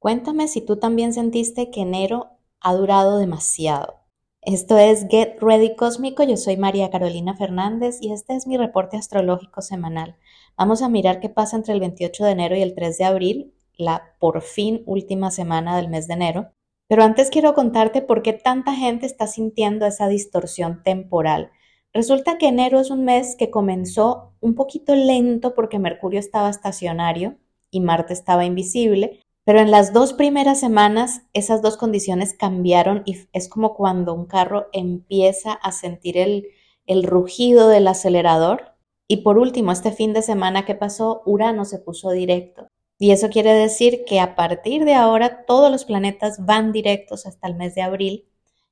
Cuéntame si tú también sentiste que enero ha durado demasiado. Esto es Get Ready Cósmico, yo soy María Carolina Fernández y este es mi reporte astrológico semanal. Vamos a mirar qué pasa entre el 28 de enero y el 3 de abril, la por fin última semana del mes de enero. Pero antes quiero contarte por qué tanta gente está sintiendo esa distorsión temporal. Resulta que enero es un mes que comenzó un poquito lento porque Mercurio estaba estacionario y Marte estaba invisible, pero en las dos primeras semanas esas dos condiciones cambiaron y es como cuando un carro empieza a sentir el, el rugido del acelerador. Y por último, este fin de semana que pasó, Urano se puso directo. Y eso quiere decir que a partir de ahora todos los planetas van directos hasta el mes de abril.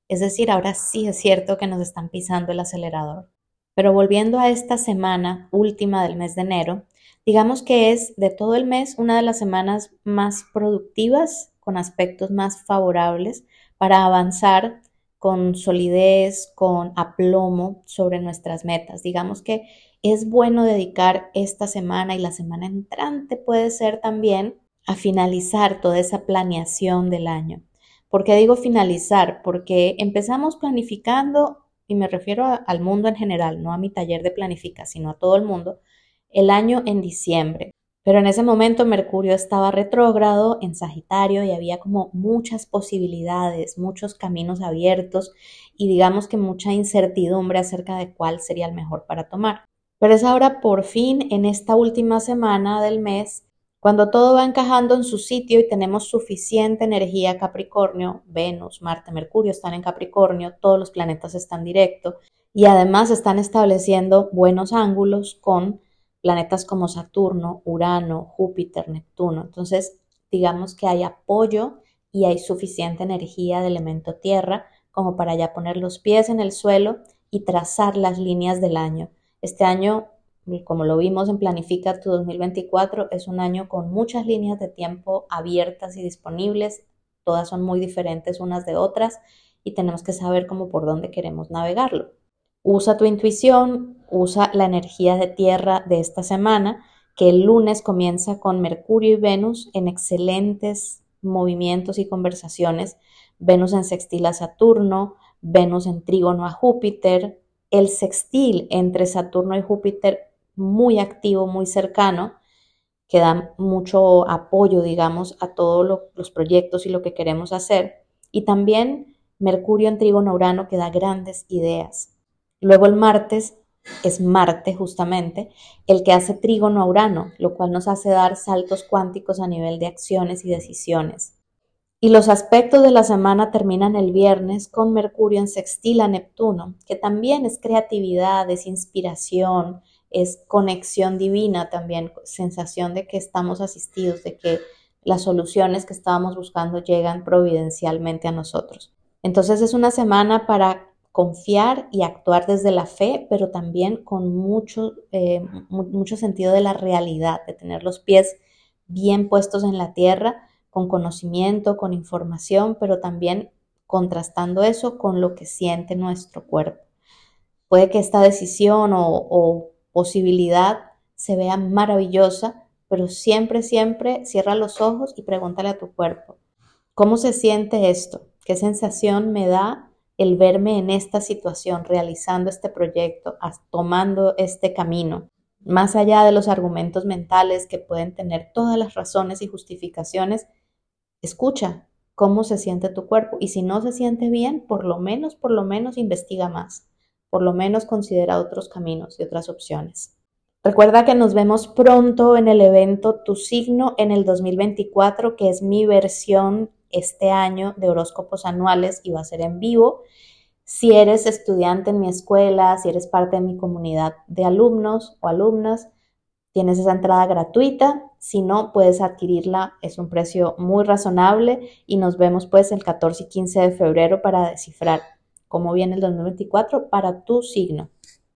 Es decir, ahora sí es cierto que nos están pisando el acelerador. Pero volviendo a esta semana última del mes de enero, Digamos que es de todo el mes una de las semanas más productivas, con aspectos más favorables para avanzar con solidez, con aplomo sobre nuestras metas. Digamos que es bueno dedicar esta semana y la semana entrante puede ser también a finalizar toda esa planeación del año. ¿Por qué digo finalizar? Porque empezamos planificando, y me refiero al mundo en general, no a mi taller de planificación, sino a todo el mundo, el año en diciembre. Pero en ese momento Mercurio estaba retrógrado en Sagitario y había como muchas posibilidades, muchos caminos abiertos y digamos que mucha incertidumbre acerca de cuál sería el mejor para tomar. Pero es ahora por fin en esta última semana del mes cuando todo va encajando en su sitio y tenemos suficiente energía Capricornio, Venus, Marte, Mercurio están en Capricornio, todos los planetas están directos y además están estableciendo buenos ángulos con planetas como Saturno, Urano, Júpiter, Neptuno. Entonces, digamos que hay apoyo y hay suficiente energía de elemento tierra como para ya poner los pies en el suelo y trazar las líneas del año. Este año, como lo vimos en Planifica tu 2024, es un año con muchas líneas de tiempo abiertas y disponibles. Todas son muy diferentes unas de otras y tenemos que saber cómo por dónde queremos navegarlo. Usa tu intuición, usa la energía de tierra de esta semana, que el lunes comienza con Mercurio y Venus en excelentes movimientos y conversaciones. Venus en sextil a Saturno, Venus en trígono a Júpiter, el sextil entre Saturno y Júpiter muy activo, muy cercano, que da mucho apoyo, digamos, a todos los proyectos y lo que queremos hacer. Y también Mercurio en trígono a Urano que da grandes ideas. Luego el martes es Marte justamente el que hace trígono a Urano, lo cual nos hace dar saltos cuánticos a nivel de acciones y decisiones. Y los aspectos de la semana terminan el viernes con Mercurio en sextil a Neptuno, que también es creatividad, es inspiración, es conexión divina también, sensación de que estamos asistidos, de que las soluciones que estábamos buscando llegan providencialmente a nosotros. Entonces es una semana para confiar y actuar desde la fe, pero también con mucho, eh, mucho sentido de la realidad, de tener los pies bien puestos en la tierra, con conocimiento, con información, pero también contrastando eso con lo que siente nuestro cuerpo. Puede que esta decisión o, o posibilidad se vea maravillosa, pero siempre, siempre cierra los ojos y pregúntale a tu cuerpo, ¿cómo se siente esto? ¿Qué sensación me da el verme en esta situación, realizando este proyecto, tomando este camino, más allá de los argumentos mentales que pueden tener todas las razones y justificaciones, escucha cómo se siente tu cuerpo y si no se siente bien, por lo menos, por lo menos investiga más, por lo menos considera otros caminos y otras opciones. Recuerda que nos vemos pronto en el evento Tu signo en el 2024, que es mi versión este año de horóscopos anuales y va a ser en vivo. Si eres estudiante en mi escuela, si eres parte de mi comunidad de alumnos o alumnas, tienes esa entrada gratuita. Si no, puedes adquirirla, es un precio muy razonable y nos vemos pues el 14 y 15 de febrero para descifrar cómo viene el 2024 para tu signo.